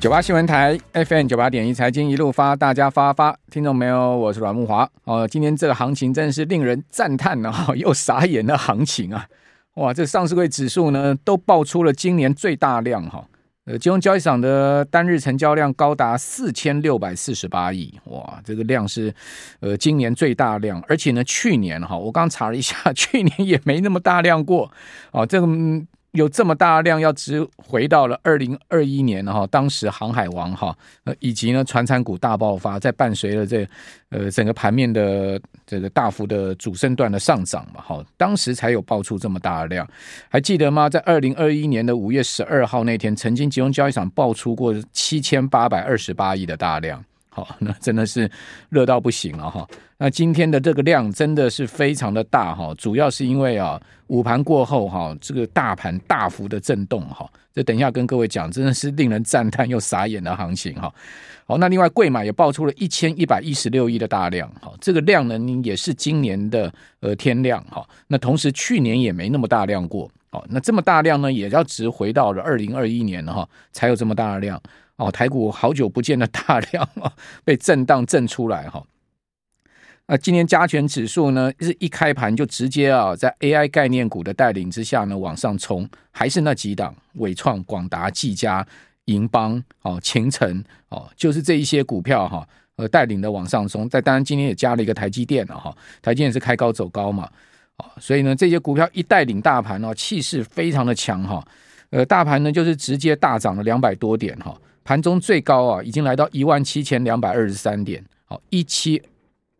九八新闻台 FM 九八点一财经一路发，大家发发，听众没有？我是阮木华哦。今天这个行情真的是令人赞叹啊，又傻眼的行情啊！哇，这上市柜指数呢都爆出了今年最大量哈。呃，金融交易场的单日成交量高达四千六百四十八亿，哇，这个量是呃今年最大量，而且呢，去年哈，我刚查了一下，去年也没那么大量过哦，这个。有这么大量，要直回到了二零二一年哈，当时航海王哈，呃，以及呢，船产股大爆发，在伴随了这呃整个盘面的这个大幅的主升段的上涨嘛，哈，当时才有爆出这么大的量，还记得吗？在二零二一年的五月十二号那天，曾经集中交易场爆出过七千八百二十八亿的大量。好，那真的是热到不行了哈。那今天的这个量真的是非常的大哈，主要是因为啊，午盘过后哈，这个大盘大幅的震动哈。这等一下跟各位讲，真的是令人赞叹又傻眼的行情哈。好，那另外贵买也爆出了一千一百一十六亿的大量哈，这个量呢也是今年的呃天量哈。那同时去年也没那么大量过。哦，那这么大量呢，也要直回到了二零二一年了哈，才有这么大的量。哦，台股好久不见的大量啊，被震荡震出来哈。那今天加权指数呢，是一开盘就直接啊，在 AI 概念股的带领之下呢，往上冲，还是那几档，伟创、广达、技嘉、银邦、哦、勤诚哦，就是这一些股票哈，呃，带领的往上冲。在当然，今天也加了一个台积电了哈，台积电是开高走高嘛，所以呢，这些股票一带领大盘哦，气势非常的强哈。呃，大盘呢就是直接大涨了两百多点哈。盘中最高啊，已经来到一万七千两百二十三点，好，一七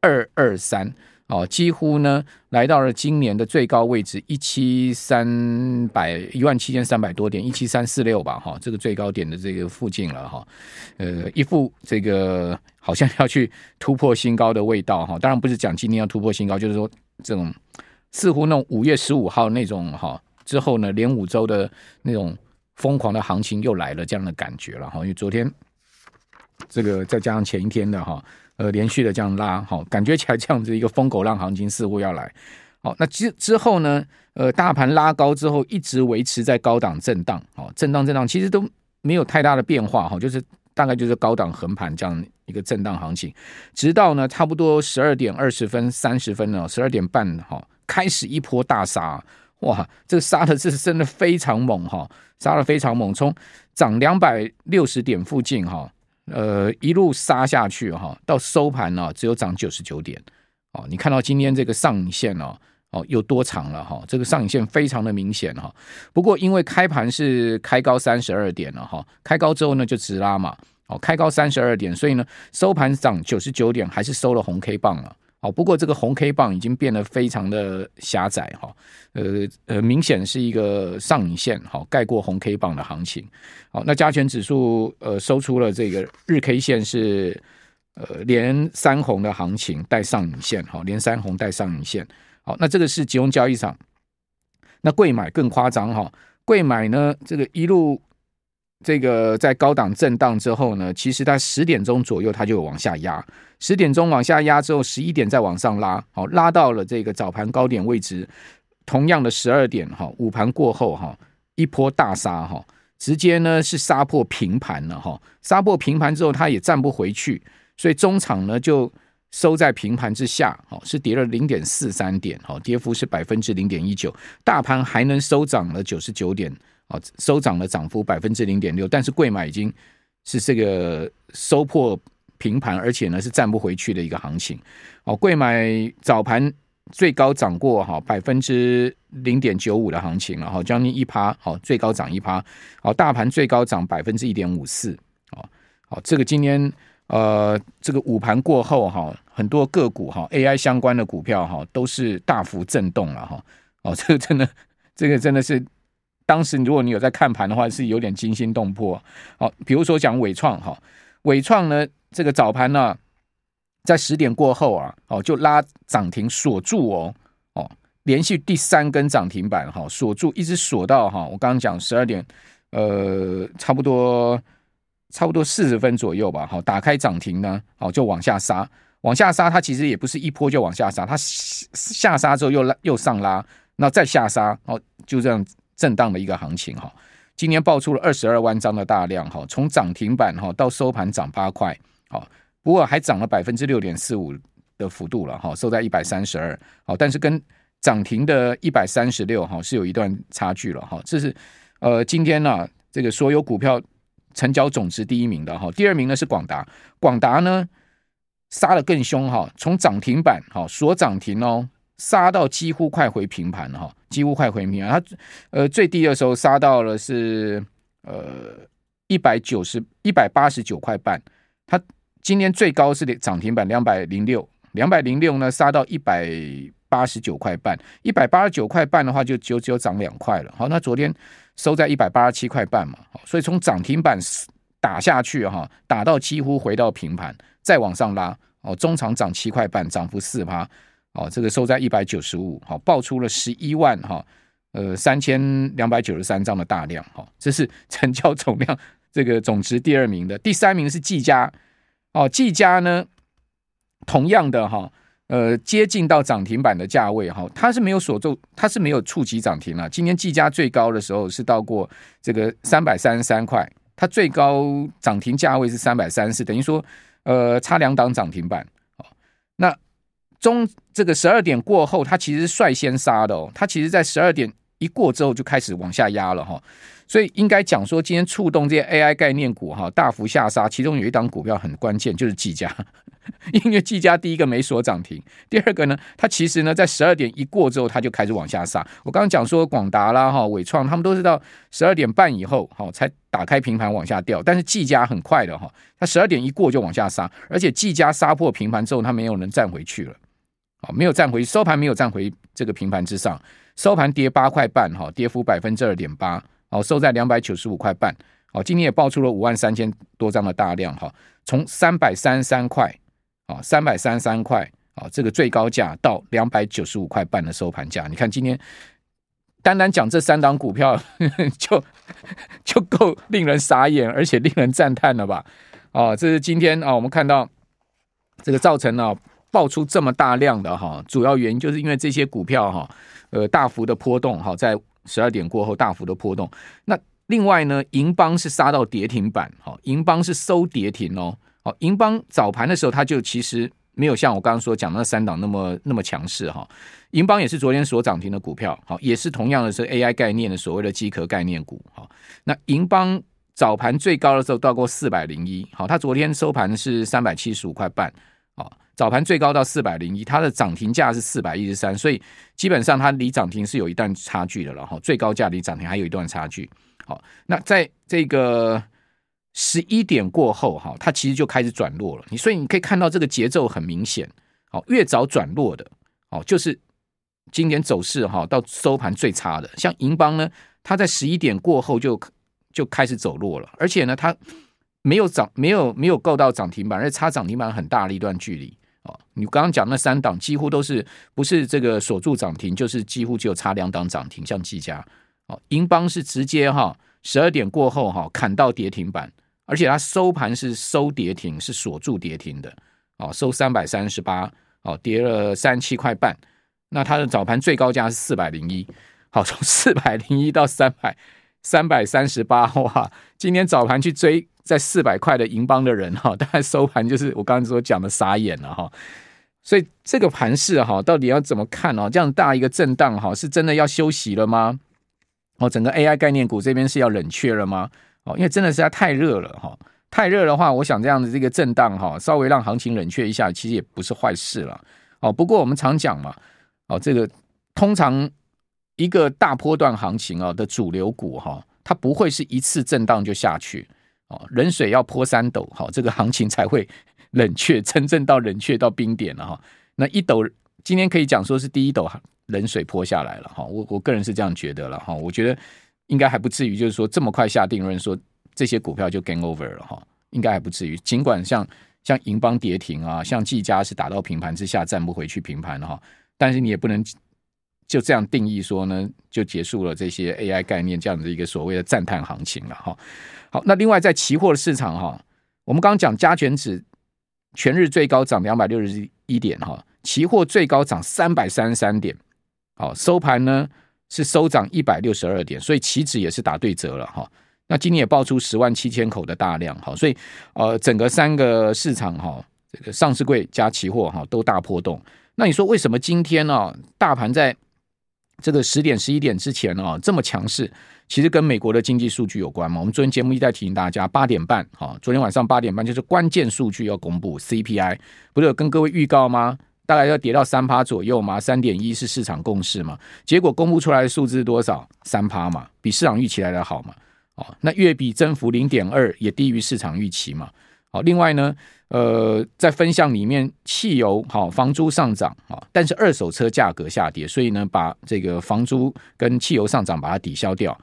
二二三，哦，几乎呢来到了今年的最高位置一七三百一万七千三百多点，一七三四六吧，哈，这个最高点的这个附近了哈，呃，一副这个好像要去突破新高的味道哈，当然不是讲今天要突破新高，就是说这种似乎那种五月十五号那种哈之后呢，连五周的那种。疯狂的行情又来了，这样的感觉了哈，因为昨天这个再加上前一天的哈，呃，连续的这样拉哈，感觉起来这样子一个疯狗浪行情似乎要来。好，那之之后呢，呃，大盘拉高之后一直维持在高档震荡，哦，震荡震荡，其实都没有太大的变化哈，就是大概就是高档横盘这样一个震荡行情，直到呢差不多十二点二十分、三十分呢，十二点半哈，开始一波大杀。哇，这杀的是真的非常猛哈，杀的非常猛，从涨两百六十点附近哈，呃，一路杀下去哈，到收盘呢只有涨九十九点哦。你看到今天这个上影线哦，哦有多长了哈？这个上影线非常的明显哈。不过因为开盘是开高三十二点了哈，开高之后呢就直拉嘛，哦，开高三十二点，所以呢收盘涨九十九点，还是收了红 K 棒了。好，不过这个红 K 棒已经变得非常的狭窄哈，呃呃，明显是一个上影线好盖过红 K 棒的行情。好，那加权指数呃收出了这个日 K 线是呃连三红的行情带上影线哈，连三红带上影线。好，那这个是集中交易场，那贵买更夸张哈，贵买呢这个一路。这个在高档震荡之后呢，其实在十点钟左右它就有往下压，十点钟往下压之后，十一点再往上拉，好，拉到了这个早盘高点位置，同样的十二点哈，午盘过后哈，一波大杀哈，直接呢是杀破平盘了哈，杀破平盘之后它也站不回去，所以中场呢就收在平盘之下，好，是跌了零点四三点，好，跌幅是百分之零点一九，大盘还能收涨了九十九点。哦，收涨的涨幅百分之零点六，但是贵买已经是这个收破平盘，而且呢是站不回去的一个行情。哦，贵买早盘最高涨过哈百分之零点九五的行情了哈，将近一趴，好，最高涨一趴。好，大盘最高涨百分之一点五四。哦，好，这个今天呃这个午盘过后哈，很多个股哈 AI 相关的股票哈都是大幅震动了哈。哦，这个真的，这个真的是。当时如果你有在看盘的话，是有点惊心动魄。好，比如说讲纬创哈，纬创呢这个早盘呢，在十点过后啊，哦就拉涨停锁住哦，哦连续第三根涨停板哈，锁住一直锁到哈，我刚刚讲十二点，呃差不多差不多四十分左右吧，好打开涨停呢，好就往下杀，往下杀它其实也不是一波就往下杀，它下杀之后又拉又上拉，那再下杀，哦就这样。震荡的一个行情哈，今天爆出了二十二万张的大量哈，从涨停板哈到收盘涨八块，好，不过还涨了百分之六点四五的幅度了哈，收在一百三十二，好，但是跟涨停的一百三十六哈是有一段差距了哈，这是呃今天呢这个所有股票成交总值第一名的哈，第二名呢是广达，广达呢杀得更凶哈，从涨停板哈锁涨停哦。杀到几乎快回平盘哈，几乎快回平盘。它呃最低的时候杀到了是呃一百九十一百八十九块半，它今天最高是涨停板两百零六，两百零六呢杀到一百八十九块半，一百八十九块半的话就只有只有涨两块了。好，那昨天收在一百八十七块半嘛，所以从涨停板打下去哈，打到几乎回到平盘，再往上拉哦，中长涨七块半，涨幅四趴。哦，这个收在一百九十五，好，爆出了十一万哈，呃，三千两百九十三张的大量，哈，这是成交总量这个总值第二名的，第三名是技嘉，哦，技嘉呢，同样的哈，呃，接近到涨停板的价位哈，它是没有锁住，它是没有触及涨停了。今天技嘉最高的时候是到过这个三百三十三块，它最高涨停价位是三百三十四，等于说呃，差两档涨停板，哦，那。中这个十二点过后，它其实率先杀的哦。它其实，在十二点一过之后，就开始往下压了哈。所以应该讲说，今天触动这些 AI 概念股哈，大幅下杀。其中有一档股票很关键，就是技嘉，因为技嘉第一个没锁涨停，第二个呢，它其实呢在十二点一过之后，它就开始往下杀。我刚刚讲说广达啦哈、纬创，他们都是到十二点半以后哈才打开平盘往下掉，但是技嘉很快的哈，它十二点一过就往下杀，而且技嘉杀破平盘之后，它没有人站回去了。没有站回收盘，没有站回这个平盘之上，收盘跌八块半，哈，跌幅百分之二点八，哦，收在两百九十五块半，哦，今天也爆出了五万三千多张的大量，哈，从三百三十三块，啊，三百三十三块，啊，这个最高价到两百九十五块半的收盘价，你看今天单单讲这三档股票 就就够令人傻眼，而且令人赞叹了吧？哦，这是今天啊，我们看到这个造成了。爆出这么大量的哈，主要原因就是因为这些股票哈，呃，大幅的波动哈，在十二点过后大幅的波动。那另外呢，银邦是杀到跌停板，哈，银邦是收跌停哦，好，银邦早盘的时候它就其实没有像我刚刚所讲的那三档那么那么强势哈。银邦也是昨天所涨停的股票，好，也是同样的是 AI 概念的所谓的机壳概念股，哈。那银邦早盘最高的时候到过四百零一，好，它昨天收盘是三百七十五块半，早盘最高到四百零一，它的涨停价是四百一十三，所以基本上它离涨停是有一段差距的了哈。最高价离涨停还有一段差距。好，那在这个十一点过后哈，它其实就开始转弱了。你所以你可以看到这个节奏很明显。好，越早转弱的，哦，就是今天走势哈到收盘最差的。像银邦呢，它在十一点过后就就开始走弱了，而且呢，它没有涨，没有没有够到涨停板，而且差涨停板很大的一段距离。你刚刚讲那三档几乎都是不是这个锁住涨停，就是几乎只有差两档涨停，像技嘉，哦，银邦是直接哈十二点过后哈砍到跌停板，而且它收盘是收跌停，是锁住跌停的，哦，收三百三十八，哦，跌了三七块半，那它的早盘最高价是四百零一，好，从四百零一到三百三百三十八，哇，今天早盘去追。在四百块的银邦的人哈，大概收盘就是我刚才所讲的傻眼了哈。所以这个盘势哈，到底要怎么看哦？这样大一个震荡哈，是真的要休息了吗？哦，整个 AI 概念股这边是要冷却了吗？哦，因为真的是太热了哈，太热的话，我想这样的这个震荡哈，稍微让行情冷却一下，其实也不是坏事了。哦，不过我们常讲嘛，哦，这个通常一个大波段行情啊的主流股哈，它不会是一次震荡就下去。哦，冷水要泼三斗，好，这个行情才会冷却，真正到冷却到冰点了哈。那一斗今天可以讲说是第一斗冷水泼下来了哈。我我个人是这样觉得了哈。我觉得应该还不至于，就是说这么快下定论说这些股票就 game over 了哈。应该还不至于。尽管像像银邦跌停啊，像技嘉是打到平盘之下站不回去平盘了哈，但是你也不能就这样定义说呢，就结束了这些 AI 概念这样的一个所谓的赞叹行情了哈。好，那另外在期货的市场哈，我们刚刚讲加权指全日最高涨两百六十一点哈，期货最高涨三百三十三点，好，收盘呢是收涨一百六十二点，所以期指也是打对折了哈。那今年也爆出十万七千口的大量哈，所以呃，整个三个市场哈，这个上市柜加期货哈都大波动。那你说为什么今天呢？大盘在这个十点十一点之前呢这么强势？其实跟美国的经济数据有关嘛。我们昨天节目一再提醒大家，八点半哈，昨天晚上八点半就是关键数据要公布 CPI，不是有跟各位预告吗？大概要跌到三趴左右嘛，三点一是市场共识嘛。结果公布出来的数字是多少？三趴嘛，比市场预期来的好嘛。哦，那月比增幅零点二，也低于市场预期嘛。好，另外呢，呃，在分项里面，汽油好，房租上涨啊，但是二手车价格下跌，所以呢，把这个房租跟汽油上涨把它抵消掉。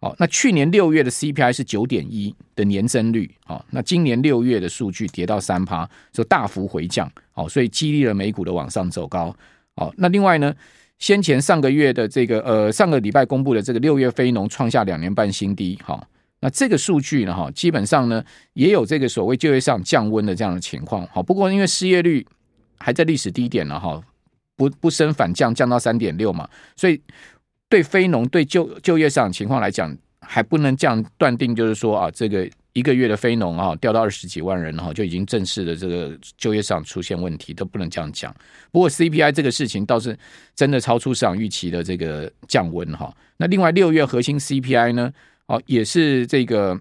好，那去年六月的 CPI 是九点一的年增率，好，那今年六月的数据跌到三趴，就大幅回降，好，所以激励了美股的往上走高。好，那另外呢？先前上个月的这个呃上个礼拜公布的这个六月非农创下两年半新低，哈，那这个数据呢，哈，基本上呢也有这个所谓就业上降温的这样的情况，好，不过因为失业率还在历史低点了，哈，不不升反降，降到三点六嘛，所以对非农对就就业上情况来讲，还不能这样断定，就是说啊这个。一个月的非农啊，掉到二十几万人哈，就已经正式的这个就业上出现问题，都不能这样讲。不过 CPI 这个事情倒是真的超出市场预期的这个降温哈。那另外六月核心 CPI 呢，哦也是这个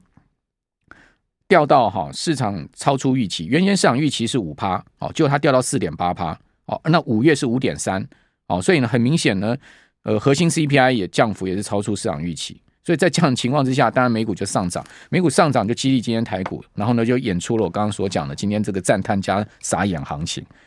掉到哈市场超出预期，原先市场预期是五趴，哦，结果它掉到四点八趴，哦，那五月是五点三，哦，所以呢很明显呢，呃核心 CPI 也降幅也是超出市场预期。所以在这样情况之下，当然美股就上涨，美股上涨就激励今天台股，然后呢就演出了我刚刚所讲的今天这个赞叹加傻眼行情。